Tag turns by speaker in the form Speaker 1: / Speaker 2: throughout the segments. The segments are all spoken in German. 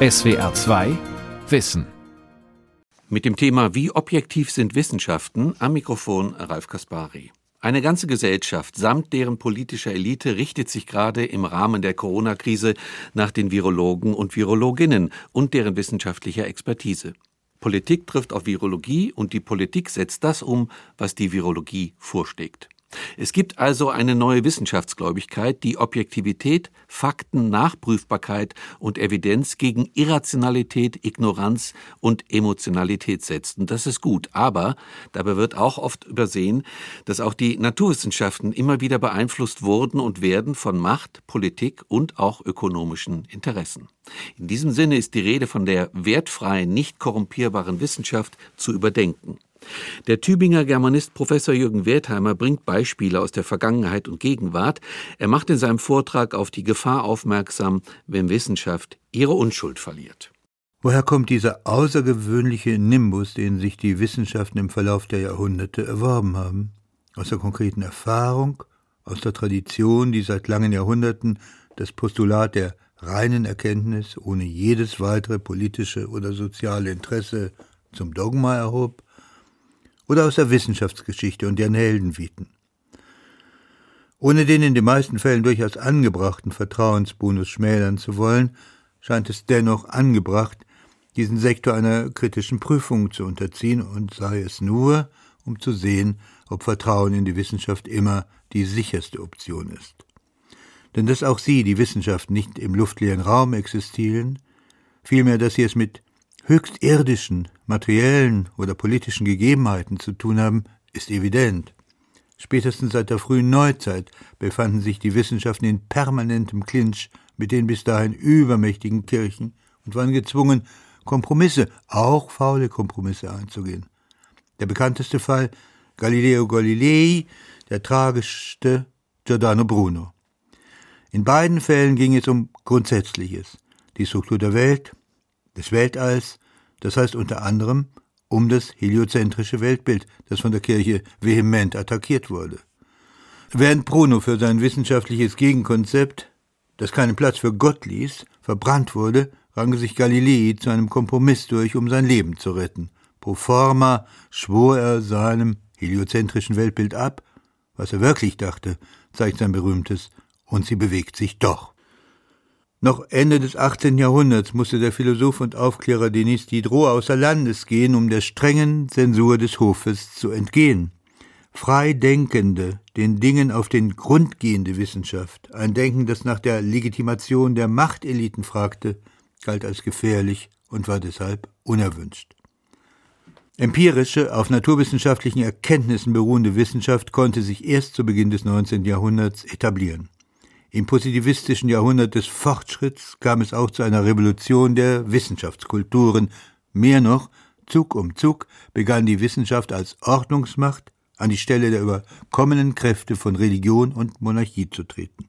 Speaker 1: SWR 2 Wissen.
Speaker 2: Mit dem Thema Wie objektiv sind Wissenschaften am Mikrofon Ralf Kaspari. Eine ganze Gesellschaft samt deren politischer Elite richtet sich gerade im Rahmen der Corona-Krise nach den Virologen und Virologinnen und deren wissenschaftlicher Expertise. Politik trifft auf Virologie und die Politik setzt das um, was die Virologie vorschlägt. Es gibt also eine neue Wissenschaftsgläubigkeit, die Objektivität, Fakten, Nachprüfbarkeit und Evidenz gegen Irrationalität, Ignoranz und Emotionalität setzt. Und das ist gut. Aber dabei wird auch oft übersehen, dass auch die Naturwissenschaften immer wieder beeinflusst wurden und werden von Macht, Politik und auch ökonomischen Interessen. In diesem Sinne ist die Rede von der wertfreien, nicht korrumpierbaren Wissenschaft zu überdenken. Der Tübinger Germanist Professor Jürgen Wertheimer bringt Beispiele aus der Vergangenheit und Gegenwart. Er macht in seinem Vortrag auf die Gefahr aufmerksam, wenn Wissenschaft ihre Unschuld verliert.
Speaker 3: Woher kommt dieser außergewöhnliche Nimbus, den sich die Wissenschaften im Verlauf der Jahrhunderte erworben haben? Aus der konkreten Erfahrung, aus der Tradition, die seit langen Jahrhunderten das Postulat der reinen Erkenntnis ohne jedes weitere politische oder soziale Interesse zum Dogma erhob, oder aus der Wissenschaftsgeschichte und deren Heldenviten. Ohne den in den meisten Fällen durchaus angebrachten Vertrauensbonus schmälern zu wollen, scheint es dennoch angebracht, diesen Sektor einer kritischen Prüfung zu unterziehen und sei es nur, um zu sehen, ob Vertrauen in die Wissenschaft immer die sicherste Option ist. Denn dass auch sie, die Wissenschaft, nicht im luftleeren Raum existieren, vielmehr, dass sie es mit höchst irdischen, materiellen oder politischen Gegebenheiten zu tun haben, ist evident. Spätestens seit der frühen Neuzeit befanden sich die Wissenschaften in permanentem Clinch mit den bis dahin übermächtigen Kirchen und waren gezwungen, Kompromisse, auch faule Kompromisse einzugehen. Der bekannteste Fall Galileo Galilei, der tragischste Giordano Bruno. In beiden Fällen ging es um Grundsätzliches, die Struktur der Welt, des Weltalls, das heißt unter anderem um das heliozentrische Weltbild, das von der Kirche vehement attackiert wurde. Während Bruno für sein wissenschaftliches Gegenkonzept, das keinen Platz für Gott ließ, verbrannt wurde, rang sich Galilei zu einem Kompromiss durch, um sein Leben zu retten. Pro forma schwor er seinem heliozentrischen Weltbild ab, was er wirklich dachte, zeigt sein berühmtes Und sie bewegt sich doch. Noch Ende des 18. Jahrhunderts musste der Philosoph und Aufklärer Denis Diderot außer Landes gehen, um der strengen Zensur des Hofes zu entgehen. Frei denkende, den Dingen auf den Grund gehende Wissenschaft, ein Denken, das nach der Legitimation der Machteliten fragte, galt als gefährlich und war deshalb unerwünscht. Empirische, auf naturwissenschaftlichen Erkenntnissen beruhende Wissenschaft konnte sich erst zu Beginn des 19. Jahrhunderts etablieren. Im positivistischen Jahrhundert des Fortschritts kam es auch zu einer Revolution der Wissenschaftskulturen. Mehr noch, Zug um Zug begann die Wissenschaft als Ordnungsmacht an die Stelle der überkommenen Kräfte von Religion und Monarchie zu treten.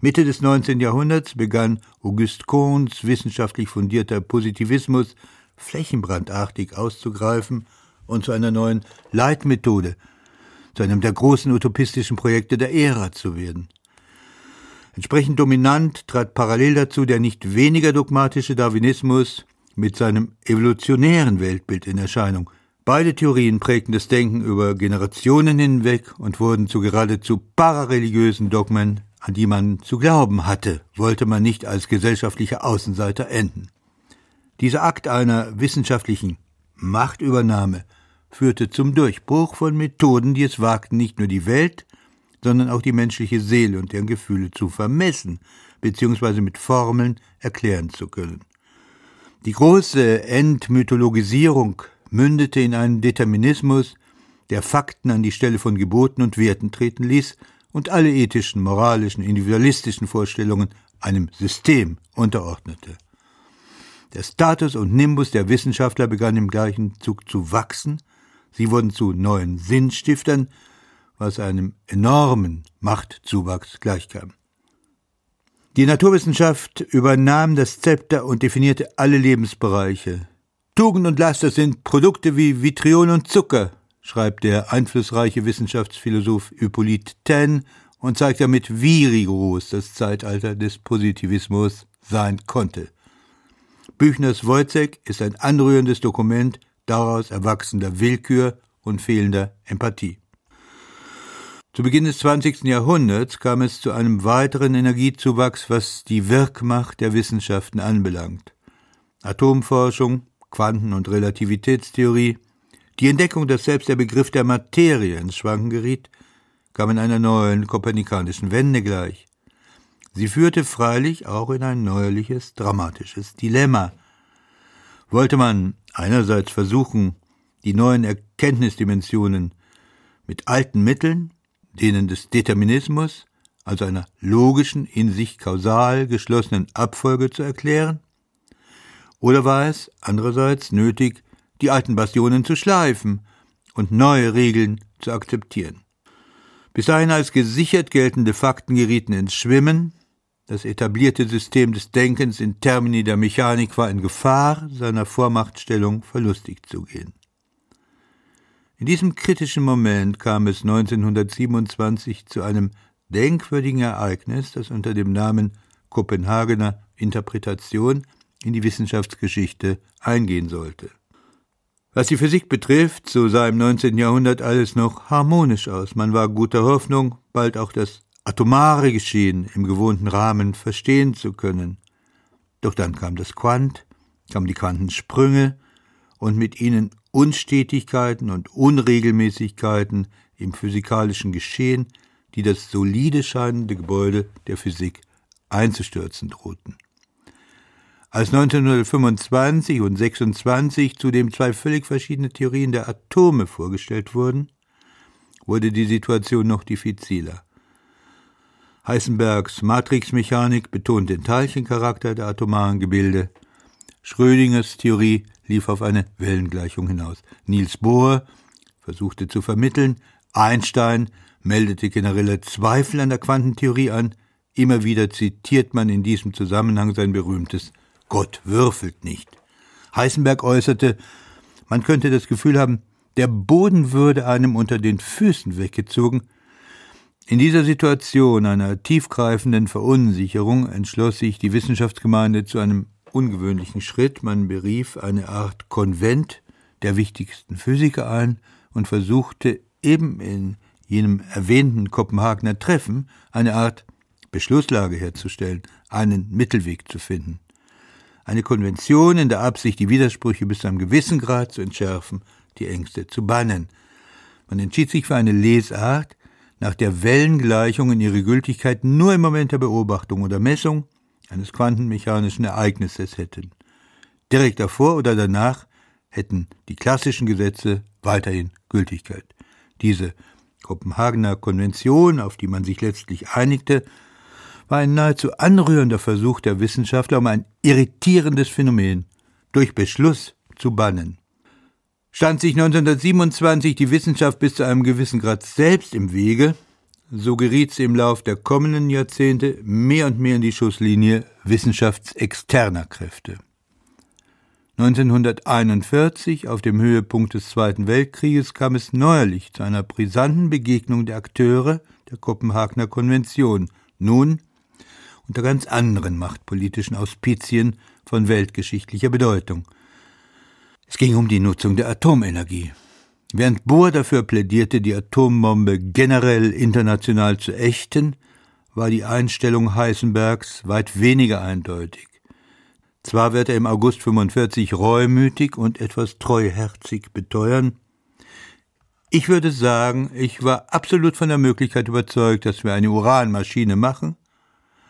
Speaker 3: Mitte des 19. Jahrhunderts begann Auguste Comtes wissenschaftlich fundierter Positivismus flächenbrandartig auszugreifen und zu einer neuen Leitmethode, zu einem der großen utopistischen Projekte der Ära zu werden. Entsprechend dominant trat parallel dazu der nicht weniger dogmatische Darwinismus mit seinem evolutionären Weltbild in Erscheinung. Beide Theorien prägten das Denken über Generationen hinweg und wurden zu geradezu parareligiösen Dogmen, an die man zu glauben hatte, wollte man nicht als gesellschaftlicher Außenseiter enden. Dieser Akt einer wissenschaftlichen Machtübernahme führte zum Durchbruch von Methoden, die es wagten, nicht nur die Welt, sondern auch die menschliche Seele und deren Gefühle zu vermessen bzw. mit Formeln erklären zu können. Die große Entmythologisierung mündete in einen Determinismus, der Fakten an die Stelle von Geboten und Werten treten ließ und alle ethischen, moralischen, individualistischen Vorstellungen einem System unterordnete. Der Status und Nimbus der Wissenschaftler begann im gleichen Zug zu wachsen, sie wurden zu neuen Sinnstiftern was einem enormen Machtzuwachs gleichkam. Die Naturwissenschaft übernahm das Zepter und definierte alle Lebensbereiche. Tugend und Laster sind Produkte wie Vitriol und Zucker, schreibt der einflussreiche Wissenschaftsphilosoph Hippolyte Taine und zeigt damit, wie rigoros das Zeitalter des Positivismus sein konnte. Büchners Wojcek ist ein anrührendes Dokument daraus erwachsender Willkür und fehlender Empathie. Zu Beginn des 20. Jahrhunderts kam es zu einem weiteren Energiezuwachs, was die Wirkmacht der Wissenschaften anbelangt. Atomforschung, Quanten- und Relativitätstheorie, die Entdeckung, dass selbst der Begriff der Materie ins Schwanken geriet, kam in einer neuen kopernikanischen Wende gleich. Sie führte freilich auch in ein neuerliches, dramatisches Dilemma. Wollte man einerseits versuchen, die neuen Erkenntnisdimensionen mit alten Mitteln, denen des Determinismus, also einer logischen, in sich kausal geschlossenen Abfolge zu erklären? Oder war es andererseits nötig, die alten Bastionen zu schleifen und neue Regeln zu akzeptieren? Bis dahin als gesichert geltende Fakten gerieten ins Schwimmen, das etablierte System des Denkens in Termini der Mechanik war in Gefahr, seiner Vormachtstellung verlustig zu gehen. In diesem kritischen Moment kam es 1927 zu einem denkwürdigen Ereignis, das unter dem Namen Kopenhagener Interpretation in die Wissenschaftsgeschichte eingehen sollte. Was die Physik betrifft, so sah im 19. Jahrhundert alles noch harmonisch aus. Man war guter Hoffnung, bald auch das atomare Geschehen im gewohnten Rahmen verstehen zu können. Doch dann kam das Quant, kamen die Quantensprünge und mit ihnen Unstetigkeiten und Unregelmäßigkeiten im physikalischen Geschehen, die das solide scheinende Gebäude der Physik einzustürzen drohten. Als 1925 und 26 zudem zwei völlig verschiedene Theorien der Atome vorgestellt wurden, wurde die Situation noch diffiziler. Heisenbergs Matrixmechanik betont den Teilchencharakter der atomaren Gebilde. Schrödingers Theorie lief auf eine Wellengleichung hinaus. Niels Bohr versuchte zu vermitteln, Einstein meldete generelle Zweifel an der Quantentheorie an, immer wieder zitiert man in diesem Zusammenhang sein berühmtes Gott würfelt nicht. Heisenberg äußerte, man könnte das Gefühl haben, der Boden würde einem unter den Füßen weggezogen. In dieser Situation einer tiefgreifenden Verunsicherung entschloss sich die Wissenschaftsgemeinde zu einem ungewöhnlichen Schritt. Man berief eine Art Konvent der wichtigsten Physiker ein und versuchte eben in jenem erwähnten Kopenhagener Treffen eine Art Beschlusslage herzustellen, einen Mittelweg zu finden. Eine Konvention in der Absicht, die Widersprüche bis zu einem gewissen Grad zu entschärfen, die Ängste zu bannen. Man entschied sich für eine Lesart, nach der Wellengleichungen ihre Gültigkeit nur im Moment der Beobachtung oder Messung eines quantenmechanischen Ereignisses hätten. Direkt davor oder danach hätten die klassischen Gesetze weiterhin Gültigkeit. Diese Kopenhagener Konvention, auf die man sich letztlich einigte, war ein nahezu anrührender Versuch der Wissenschaftler, um ein irritierendes Phänomen durch Beschluss zu bannen. Stand sich 1927 die Wissenschaft bis zu einem gewissen Grad selbst im Wege, so geriet sie im Lauf der kommenden Jahrzehnte mehr und mehr in die Schusslinie wissenschaftsexterner Kräfte. 1941, auf dem Höhepunkt des Zweiten Weltkrieges, kam es neuerlich zu einer brisanten Begegnung der Akteure der Kopenhagener Konvention, nun unter ganz anderen machtpolitischen Auspizien von weltgeschichtlicher Bedeutung. Es ging um die Nutzung der Atomenergie. Während Bohr dafür plädierte, die Atombombe generell international zu ächten, war die Einstellung Heisenbergs weit weniger eindeutig. Zwar wird er im August 45 reumütig und etwas treuherzig beteuern, ich würde sagen, ich war absolut von der Möglichkeit überzeugt, dass wir eine Uranmaschine machen,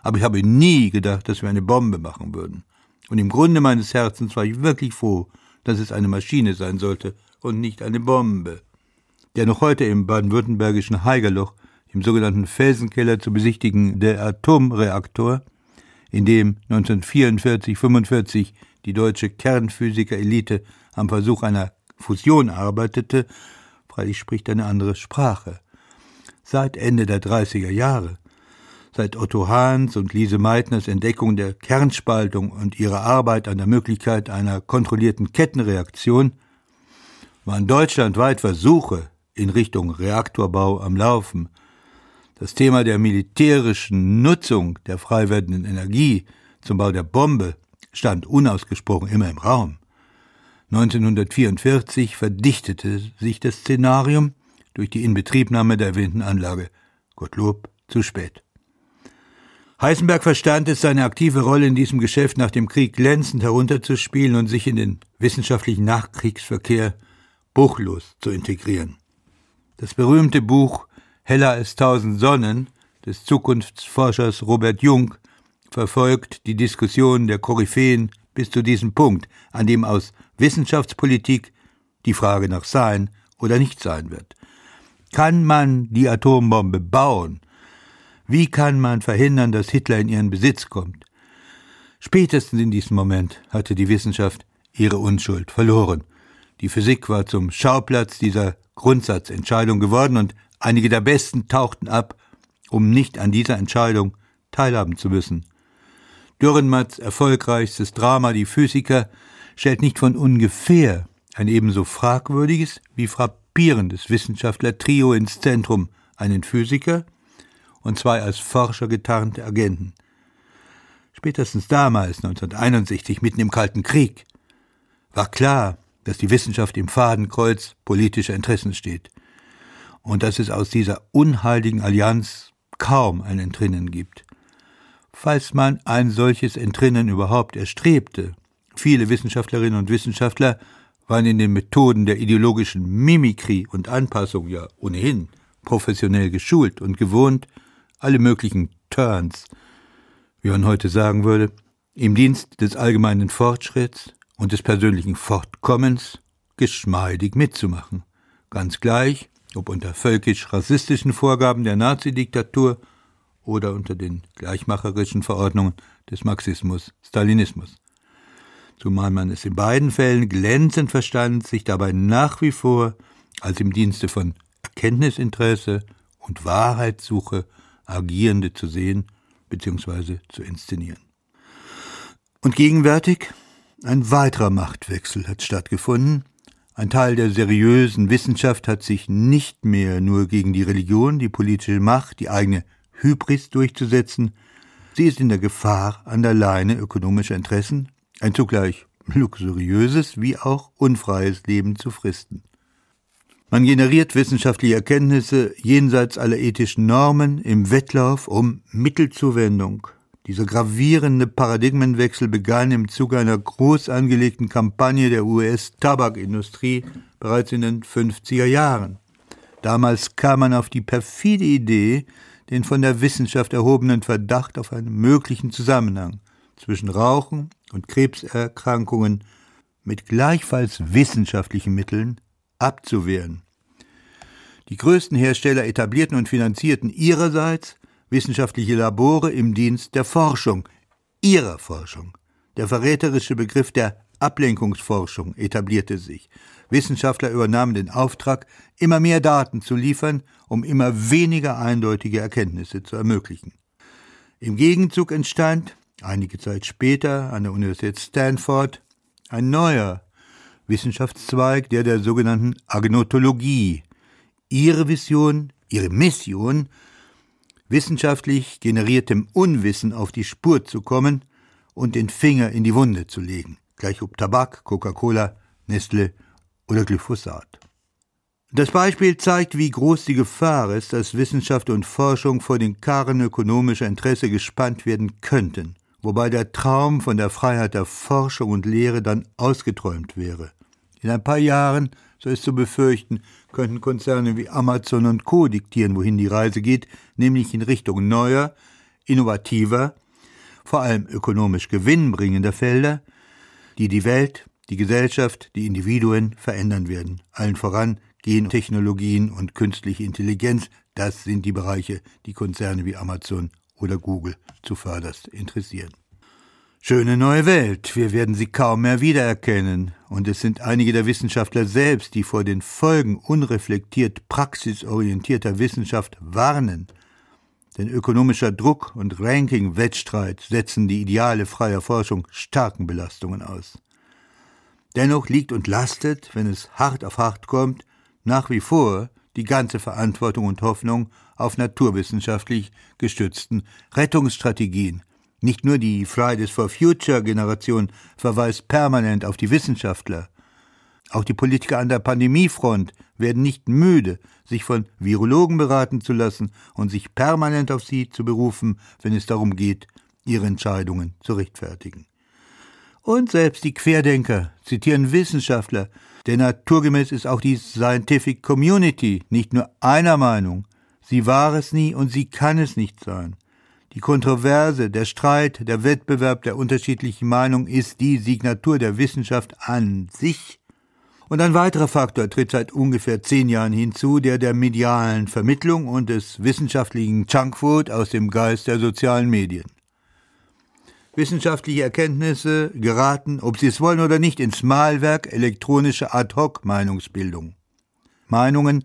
Speaker 3: aber ich habe nie gedacht, dass wir eine Bombe machen würden. Und im Grunde meines Herzens war ich wirklich froh, dass es eine Maschine sein sollte und nicht eine Bombe. Der noch heute im baden-württembergischen Haigerloch, im sogenannten Felsenkeller zu besichtigen, der Atomreaktor, in dem 1944-45 die deutsche Kernphysiker-Elite am Versuch einer Fusion arbeitete, freilich spricht eine andere Sprache. Seit Ende der 30er Jahre, seit Otto Hahns und Lise Meitners Entdeckung der Kernspaltung und ihrer Arbeit an der Möglichkeit einer kontrollierten Kettenreaktion, waren deutschlandweit Versuche in Richtung Reaktorbau am Laufen. Das Thema der militärischen Nutzung der frei werdenden Energie zum Bau der Bombe stand unausgesprochen immer im Raum. 1944 verdichtete sich das Szenarium durch die Inbetriebnahme der erwähnten Anlage. Gottlob zu spät. Heisenberg verstand es, seine aktive Rolle in diesem Geschäft nach dem Krieg glänzend herunterzuspielen und sich in den wissenschaftlichen Nachkriegsverkehr bruchlos zu integrieren. Das berühmte Buch Heller als tausend Sonnen des Zukunftsforschers Robert Jung verfolgt die Diskussion der Koryphäen bis zu diesem Punkt, an dem aus Wissenschaftspolitik die Frage nach Sein oder Nichtsein wird. Kann man die Atombombe bauen? Wie kann man verhindern, dass Hitler in ihren Besitz kommt? Spätestens in diesem Moment hatte die Wissenschaft ihre Unschuld verloren. Die Physik war zum Schauplatz dieser Grundsatzentscheidung geworden und einige der Besten tauchten ab, um nicht an dieser Entscheidung teilhaben zu müssen. Dürrenmatts erfolgreichstes Drama Die Physiker stellt nicht von ungefähr ein ebenso fragwürdiges wie frappierendes Wissenschaftler-Trio ins Zentrum, einen Physiker und zwei als Forscher getarnte Agenten. Spätestens damals, 1961, mitten im Kalten Krieg, war klar, dass die Wissenschaft im Fadenkreuz politischer Interessen steht und dass es aus dieser unheiligen Allianz kaum ein Entrinnen gibt falls man ein solches Entrinnen überhaupt erstrebte. Viele Wissenschaftlerinnen und Wissenschaftler waren in den Methoden der ideologischen Mimikrie und Anpassung ja ohnehin professionell geschult und gewohnt, alle möglichen Turns, wie man heute sagen würde, im Dienst des allgemeinen Fortschritts und des persönlichen Fortkommens geschmeidig mitzumachen. Ganz gleich, ob unter völkisch-rassistischen Vorgaben der Nazidiktatur oder unter den gleichmacherischen Verordnungen des Marxismus-Stalinismus. Zumal man es in beiden Fällen glänzend verstand, sich dabei nach wie vor als im Dienste von Erkenntnisinteresse und Wahrheitssuche agierende zu sehen bzw. zu inszenieren. Und gegenwärtig ein weiterer Machtwechsel hat stattgefunden. Ein Teil der seriösen Wissenschaft hat sich nicht mehr nur gegen die Religion, die politische Macht, die eigene Hybris durchzusetzen. Sie ist in der Gefahr, an der Leine ökonomischer Interessen ein zugleich luxuriöses wie auch unfreies Leben zu fristen. Man generiert wissenschaftliche Erkenntnisse jenseits aller ethischen Normen im Wettlauf um Mittelzuwendung. Dieser gravierende Paradigmenwechsel begann im Zuge einer groß angelegten Kampagne der US-Tabakindustrie bereits in den 50er Jahren. Damals kam man auf die perfide Idee, den von der Wissenschaft erhobenen Verdacht auf einen möglichen Zusammenhang zwischen Rauchen und Krebserkrankungen mit gleichfalls wissenschaftlichen Mitteln abzuwehren. Die größten Hersteller etablierten und finanzierten ihrerseits wissenschaftliche Labore im Dienst der Forschung, ihrer Forschung. Der verräterische Begriff der Ablenkungsforschung etablierte sich. Wissenschaftler übernahmen den Auftrag, immer mehr Daten zu liefern, um immer weniger eindeutige Erkenntnisse zu ermöglichen. Im Gegenzug entstand, einige Zeit später an der Universität Stanford, ein neuer Wissenschaftszweig, der der sogenannten Agnotologie. Ihre Vision, ihre Mission, wissenschaftlich generiertem Unwissen auf die Spur zu kommen und den Finger in die Wunde zu legen, gleich ob Tabak, Coca-Cola, Nestle oder Glyphosat. Das Beispiel zeigt, wie groß die Gefahr ist, dass Wissenschaft und Forschung vor den Karren ökonomischer Interesse gespannt werden könnten, wobei der Traum von der Freiheit der Forschung und Lehre dann ausgeträumt wäre. In ein paar Jahren, so ist zu befürchten, könnten Konzerne wie Amazon und Co. diktieren, wohin die Reise geht, nämlich in Richtung neuer, innovativer, vor allem ökonomisch gewinnbringender Felder, die die Welt die Gesellschaft, die Individuen verändern werden. Allen voran Gentechnologien und künstliche Intelligenz, das sind die Bereiche, die Konzerne wie Amazon oder Google zuvörderst interessieren. Schöne neue Welt, wir werden sie kaum mehr wiedererkennen, und es sind einige der Wissenschaftler selbst, die vor den Folgen unreflektiert praxisorientierter Wissenschaft warnen. Denn ökonomischer Druck und Ranking-Wettstreit setzen die Ideale freier Forschung starken Belastungen aus. Dennoch liegt und lastet, wenn es hart auf hart kommt, nach wie vor die ganze Verantwortung und Hoffnung auf naturwissenschaftlich gestützten Rettungsstrategien, Nicht nur die Fridays for Future Generation verweist permanent auf die Wissenschaftler. Auch die Politiker an der Pandemiefront werden nicht müde, sich von Virologen beraten zu lassen und sich permanent auf sie zu berufen, wenn es darum geht, ihre Entscheidungen zu rechtfertigen. Und selbst die Querdenker zitieren Wissenschaftler, denn naturgemäß ist auch die Scientific Community nicht nur einer Meinung. Sie war es nie und sie kann es nicht sein. Die Kontroverse, der Streit, der Wettbewerb der unterschiedlichen Meinungen ist die Signatur der Wissenschaft an sich. Und ein weiterer Faktor tritt seit ungefähr zehn Jahren hinzu, der der medialen Vermittlung und des wissenschaftlichen Junkfood aus dem Geist der sozialen Medien. Wissenschaftliche Erkenntnisse geraten, ob sie es wollen oder nicht, ins Malwerk elektronischer Ad-hoc-Meinungsbildung. Meinungen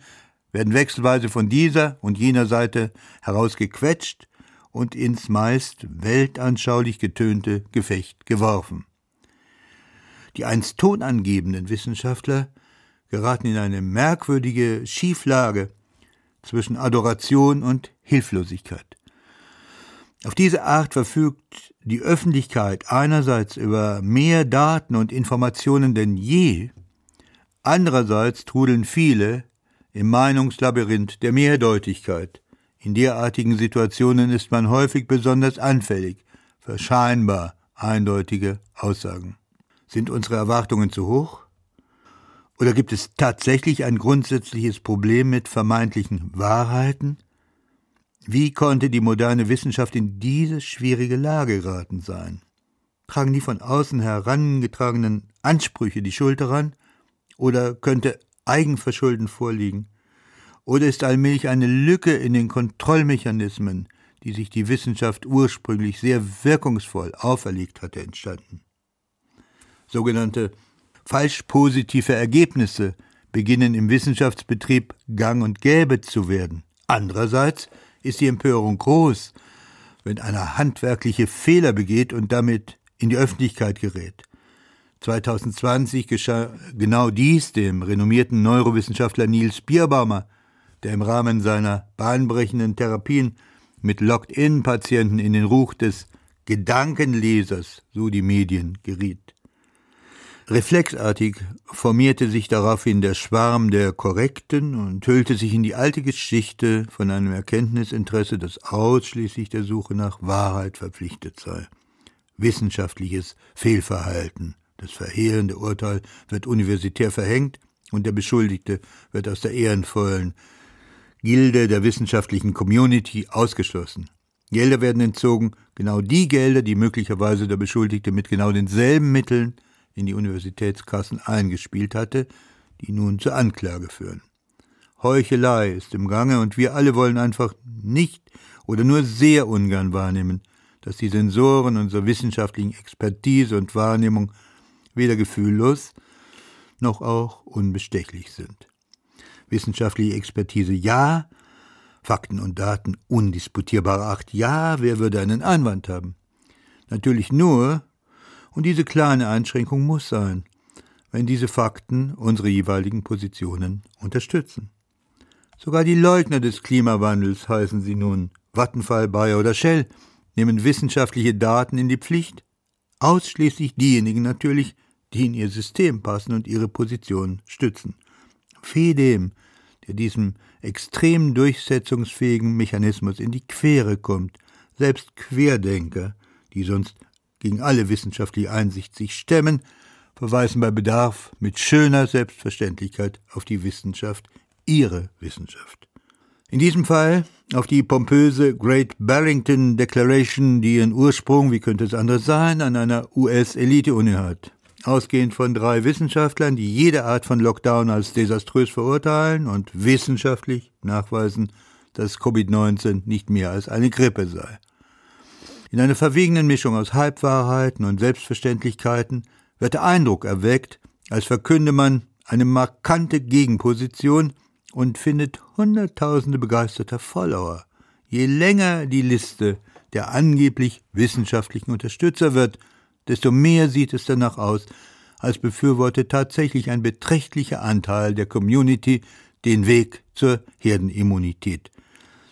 Speaker 3: werden wechselweise von dieser und jener Seite herausgequetscht und ins meist weltanschaulich getönte Gefecht geworfen. Die einst tonangebenden Wissenschaftler geraten in eine merkwürdige Schieflage zwischen Adoration und Hilflosigkeit. Auf diese Art verfügt die Öffentlichkeit einerseits über mehr Daten und Informationen denn je, andererseits trudeln viele im Meinungslabyrinth der Mehrdeutigkeit. In derartigen Situationen ist man häufig besonders anfällig für scheinbar eindeutige Aussagen. Sind unsere Erwartungen zu hoch? Oder gibt es tatsächlich ein grundsätzliches Problem mit vermeintlichen Wahrheiten? Wie konnte die moderne Wissenschaft in diese schwierige Lage geraten sein? Tragen die von außen herangetragenen Ansprüche die Schuld daran? Oder könnte Eigenverschulden vorliegen? Oder ist allmählich eine Lücke in den Kontrollmechanismen, die sich die Wissenschaft ursprünglich sehr wirkungsvoll auferlegt hatte, entstanden? Sogenannte falsch positive Ergebnisse beginnen im Wissenschaftsbetrieb gang und gäbe zu werden. Andererseits ist die Empörung groß, wenn einer handwerkliche Fehler begeht und damit in die Öffentlichkeit gerät. 2020 geschah genau dies dem renommierten Neurowissenschaftler Niels Bierbaumer, der im Rahmen seiner bahnbrechenden Therapien mit Locked-in-Patienten in den Ruch des Gedankenlesers, so die Medien, geriet. Reflexartig formierte sich daraufhin der Schwarm der Korrekten und hüllte sich in die alte Geschichte von einem Erkenntnisinteresse, das ausschließlich der Suche nach Wahrheit verpflichtet sei. Wissenschaftliches Fehlverhalten. Das verheerende Urteil wird universitär verhängt und der Beschuldigte wird aus der ehrenvollen Gilde der wissenschaftlichen Community ausgeschlossen. Gelder werden entzogen, genau die Gelder, die möglicherweise der Beschuldigte mit genau denselben Mitteln in die Universitätskassen eingespielt hatte, die nun zur Anklage führen. Heuchelei ist im Gange und wir alle wollen einfach nicht oder nur sehr ungern wahrnehmen, dass die Sensoren unserer wissenschaftlichen Expertise und Wahrnehmung weder gefühllos noch auch unbestechlich sind. Wissenschaftliche Expertise ja, Fakten und Daten undisputierbar acht ja, wer würde einen Einwand haben? Natürlich nur, und diese kleine Einschränkung muss sein, wenn diese Fakten unsere jeweiligen Positionen unterstützen. Sogar die Leugner des Klimawandels heißen sie nun Vattenfall, Bayer oder Shell, nehmen wissenschaftliche Daten in die Pflicht, ausschließlich diejenigen natürlich, die in ihr System passen und ihre Position stützen. Fee dem, der diesem extrem durchsetzungsfähigen Mechanismus in die Quere kommt, selbst Querdenker, die sonst gegen alle wissenschaftliche Einsicht sich stemmen, verweisen bei Bedarf mit schöner Selbstverständlichkeit auf die Wissenschaft, ihre Wissenschaft. In diesem Fall auf die pompöse Great Barrington Declaration, die ihren Ursprung, wie könnte es anders sein, an einer US-Elite-Uni hat. Ausgehend von drei Wissenschaftlern, die jede Art von Lockdown als desaströs verurteilen und wissenschaftlich nachweisen, dass Covid-19 nicht mehr als eine Grippe sei. In einer verwegenen Mischung aus Halbwahrheiten und Selbstverständlichkeiten wird der Eindruck erweckt, als verkünde man eine markante Gegenposition und findet Hunderttausende begeisterter Follower. Je länger die Liste der angeblich wissenschaftlichen Unterstützer wird, desto mehr sieht es danach aus, als befürworte tatsächlich ein beträchtlicher Anteil der Community den Weg zur Herdenimmunität.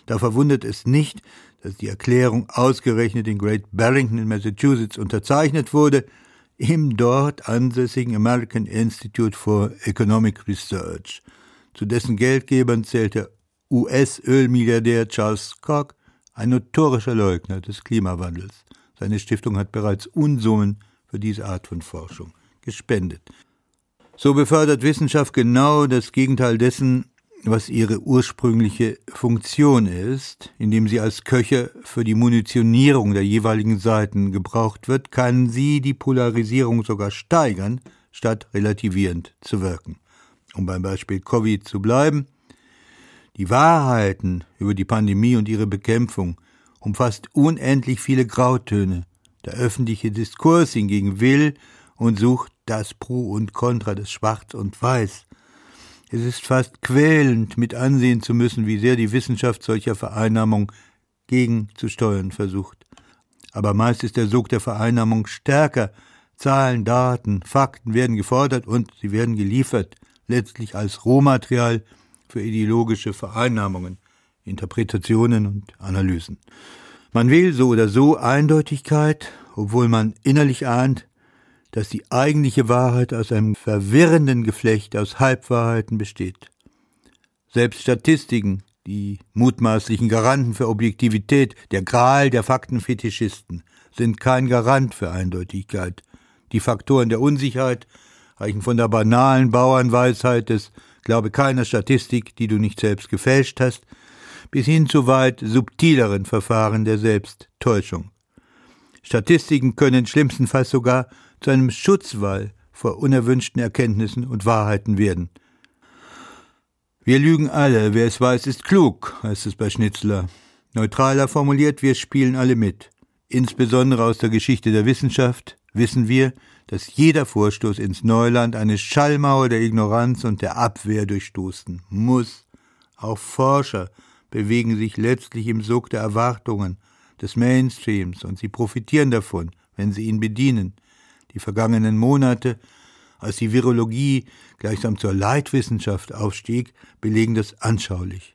Speaker 3: Da verwundert es nicht, dass die Erklärung ausgerechnet in Great Barrington in Massachusetts unterzeichnet wurde, im dort ansässigen American Institute for Economic Research. Zu dessen Geldgebern zählte US-Ölmilliardär Charles Koch, ein notorischer Leugner des Klimawandels. Seine Stiftung hat bereits Unsummen für diese Art von Forschung gespendet. So befördert Wissenschaft genau das Gegenteil dessen, was ihre ursprüngliche Funktion ist, indem sie als Köcher für die Munitionierung der jeweiligen Seiten gebraucht wird, kann sie die Polarisierung sogar steigern, statt relativierend zu wirken. Um beim Beispiel Covid zu bleiben, die Wahrheiten über die Pandemie und ihre Bekämpfung umfasst unendlich viele Grautöne. Der öffentliche Diskurs hingegen will und sucht das Pro und Contra, das Schwarz und Weiß. Es ist fast quälend, mit ansehen zu müssen, wie sehr die Wissenschaft solcher Vereinnahmung gegenzusteuern versucht. Aber meist ist der Sog der Vereinnahmung stärker. Zahlen, Daten, Fakten werden gefordert und sie werden geliefert, letztlich als Rohmaterial für ideologische Vereinnahmungen, Interpretationen und Analysen. Man will so oder so Eindeutigkeit, obwohl man innerlich ahnt, dass die eigentliche Wahrheit aus einem verwirrenden Geflecht aus Halbwahrheiten besteht. Selbst Statistiken, die mutmaßlichen Garanten für Objektivität, der Gral der Faktenfetischisten, sind kein Garant für Eindeutigkeit. Die Faktoren der Unsicherheit reichen von der banalen Bauernweisheit des Glaube keiner Statistik, die du nicht selbst gefälscht hast, bis hin zu weit subtileren Verfahren der Selbsttäuschung. Statistiken können schlimmstenfalls sogar zu einem Schutzwall vor unerwünschten Erkenntnissen und Wahrheiten werden. Wir lügen alle, wer es weiß, ist klug, heißt es bei Schnitzler. Neutraler formuliert, wir spielen alle mit. Insbesondere aus der Geschichte der Wissenschaft wissen wir, dass jeder Vorstoß ins Neuland eine Schallmauer der Ignoranz und der Abwehr durchstoßen muss. Auch Forscher bewegen sich letztlich im Sog der Erwartungen, des Mainstreams, und sie profitieren davon, wenn sie ihn bedienen. Die vergangenen Monate, als die Virologie gleichsam zur Leitwissenschaft aufstieg, belegen das anschaulich.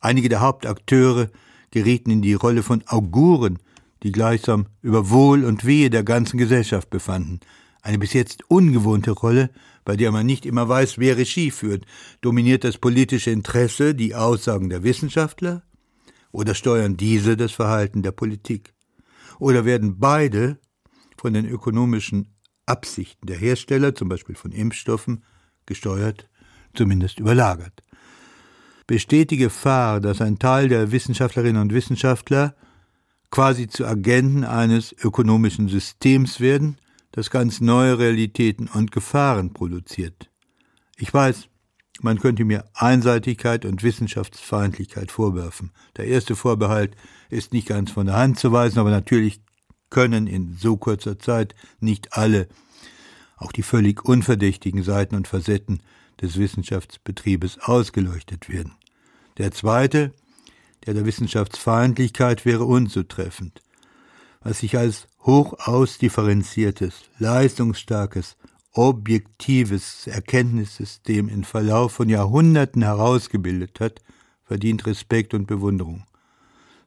Speaker 3: Einige der Hauptakteure gerieten in die Rolle von Auguren, die gleichsam über Wohl und Wehe der ganzen Gesellschaft befanden. Eine bis jetzt ungewohnte Rolle, bei der man nicht immer weiß, wer Regie führt. Dominiert das politische Interesse die Aussagen der Wissenschaftler? Oder steuern diese das Verhalten der Politik? Oder werden beide von den ökonomischen Absichten der Hersteller, zum Beispiel von Impfstoffen, gesteuert, zumindest überlagert. Besteht die Gefahr, dass ein Teil der Wissenschaftlerinnen und Wissenschaftler quasi zu Agenten eines ökonomischen Systems werden, das ganz neue Realitäten und Gefahren produziert. Ich weiß, man könnte mir Einseitigkeit und Wissenschaftsfeindlichkeit vorwerfen. Der erste Vorbehalt ist nicht ganz von der Hand zu weisen, aber natürlich können in so kurzer Zeit nicht alle, auch die völlig unverdächtigen Seiten und Facetten des Wissenschaftsbetriebes ausgeleuchtet werden. Der zweite, der der Wissenschaftsfeindlichkeit wäre unzutreffend. Was sich als hoch ausdifferenziertes, leistungsstarkes, objektives Erkenntnissystem in Verlauf von Jahrhunderten herausgebildet hat, verdient Respekt und Bewunderung.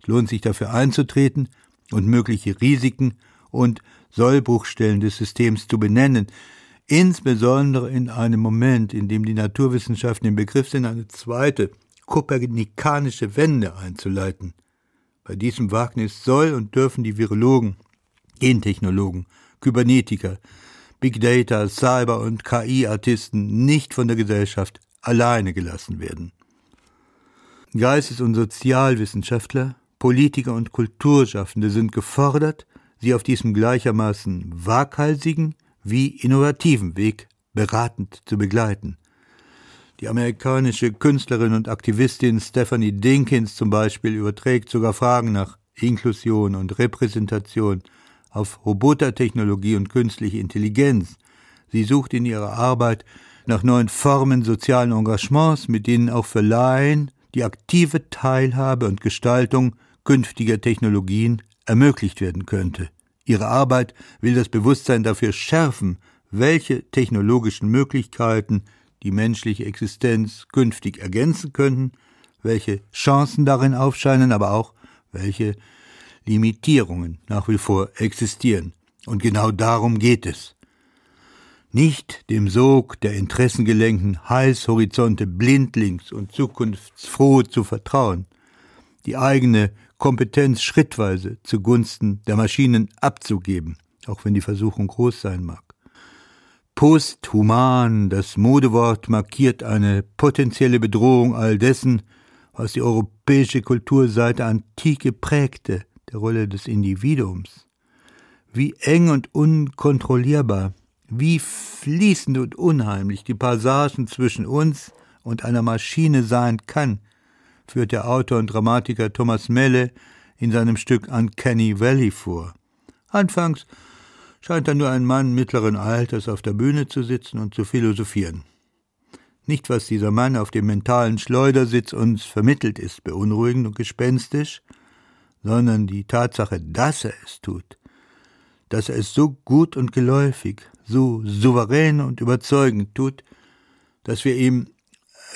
Speaker 3: Es lohnt sich dafür einzutreten und mögliche Risiken und Sollbruchstellen des Systems zu benennen, insbesondere in einem Moment, in dem die Naturwissenschaften im Begriff sind, eine zweite, kopernikanische Wende einzuleiten. Bei diesem Wagnis soll und dürfen die Virologen, Gentechnologen, Kybernetiker, Big Data, Cyber- und KI-Artisten nicht von der Gesellschaft alleine gelassen werden. Geistes- und Sozialwissenschaftler, Politiker und Kulturschaffende sind gefordert, sie auf diesem gleichermaßen waghalsigen wie innovativen Weg beratend zu begleiten. Die amerikanische Künstlerin und Aktivistin Stephanie Dinkins zum Beispiel überträgt sogar Fragen nach Inklusion und Repräsentation auf Robotertechnologie und künstliche Intelligenz. Sie sucht in ihrer Arbeit nach neuen Formen sozialen Engagements, mit denen auch für Laien die aktive Teilhabe und Gestaltung künftiger Technologien ermöglicht werden könnte. Ihre Arbeit will das Bewusstsein dafür schärfen, welche technologischen Möglichkeiten die menschliche Existenz künftig ergänzen könnten, welche Chancen darin aufscheinen, aber auch welche Limitierungen nach wie vor existieren. Und genau darum geht es. Nicht dem Sog der interessengelenkten Heißhorizonte blindlings und zukunftsfroh zu vertrauen, die eigene Kompetenz schrittweise zugunsten der Maschinen abzugeben, auch wenn die Versuchung groß sein mag. Posthuman, das Modewort markiert eine potenzielle Bedrohung all dessen, was die europäische Kultur seit der Antike prägte, der Rolle des Individuums. Wie eng und unkontrollierbar, wie fließend und unheimlich die Passagen zwischen uns und einer Maschine sein kann, führt der Autor und Dramatiker Thomas Melle in seinem Stück Uncanny Valley vor. Anfangs scheint da nur ein Mann mittleren Alters auf der Bühne zu sitzen und zu philosophieren. Nicht, was dieser Mann auf dem mentalen Schleudersitz uns vermittelt, ist beunruhigend und gespenstisch, sondern die Tatsache, dass er es tut, dass er es so gut und geläufig, so souverän und überzeugend tut, dass wir ihm,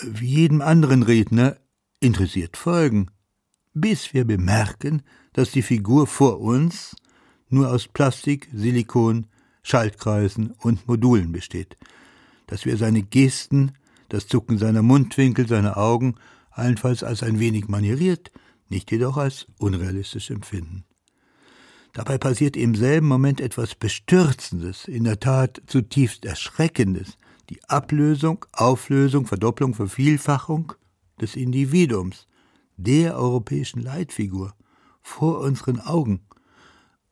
Speaker 3: wie jedem anderen Redner, interessiert folgen, bis wir bemerken, dass die Figur vor uns nur aus Plastik, Silikon, Schaltkreisen und Modulen besteht, dass wir seine Gesten, das Zucken seiner Mundwinkel, seine Augen allenfalls als ein wenig manieriert, nicht jedoch als unrealistisch empfinden. Dabei passiert im selben Moment etwas Bestürzendes, in der Tat zutiefst Erschreckendes, die Ablösung, Auflösung, Verdopplung, Vervielfachung des Individuums, der europäischen Leitfigur, vor unseren Augen,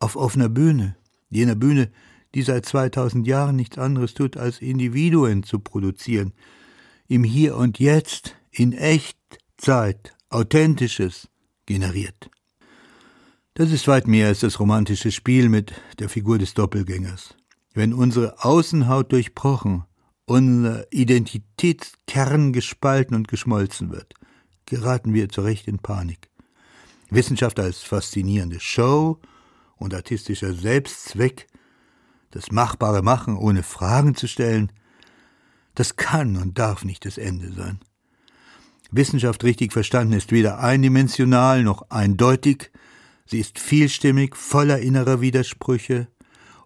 Speaker 3: auf offener Bühne, jener Bühne, die seit 2000 Jahren nichts anderes tut, als Individuen zu produzieren, im Hier und Jetzt, in Echtzeit, Authentisches generiert. Das ist weit mehr als das romantische Spiel mit der Figur des Doppelgängers. Wenn unsere Außenhaut durchbrochen, unser Identitätskern gespalten und geschmolzen wird, geraten wir zurecht in Panik. Wissenschaft als faszinierende Show und artistischer Selbstzweck, das machbare Machen ohne Fragen zu stellen, das kann und darf nicht das Ende sein. Wissenschaft richtig verstanden ist weder eindimensional noch eindeutig, sie ist vielstimmig, voller innerer Widersprüche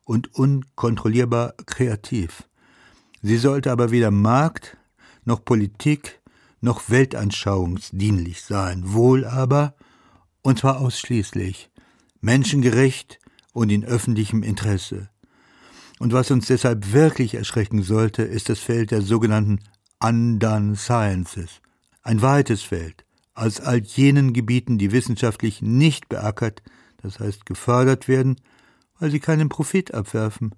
Speaker 3: und unkontrollierbar kreativ. Sie sollte aber weder Markt noch Politik noch weltanschauungsdienlich sein, wohl aber, und zwar ausschließlich, menschengerecht und in öffentlichem Interesse. Und was uns deshalb wirklich erschrecken sollte, ist das Feld der sogenannten Undone Sciences, ein weites Feld, aus all jenen Gebieten, die wissenschaftlich nicht beackert, das heißt gefördert werden, weil sie keinen Profit abwerfen,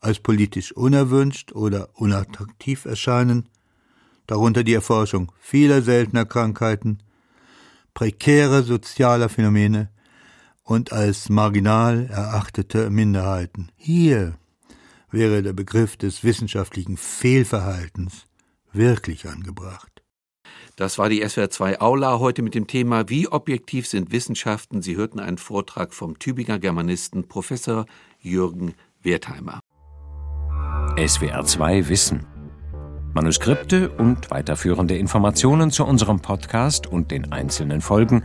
Speaker 3: als politisch unerwünscht oder unattraktiv erscheinen, darunter die Erforschung vieler seltener Krankheiten, prekärer sozialer Phänomene und als marginal erachtete Minderheiten. Hier wäre der Begriff des wissenschaftlichen Fehlverhaltens wirklich angebracht.
Speaker 2: Das war die SWR 2 Aula heute mit dem Thema Wie objektiv sind Wissenschaften? Sie hörten einen Vortrag vom Tübinger Germanisten Professor Jürgen Wertheimer.
Speaker 1: SWR 2 Wissen. Manuskripte und weiterführende Informationen zu unserem Podcast und den einzelnen Folgen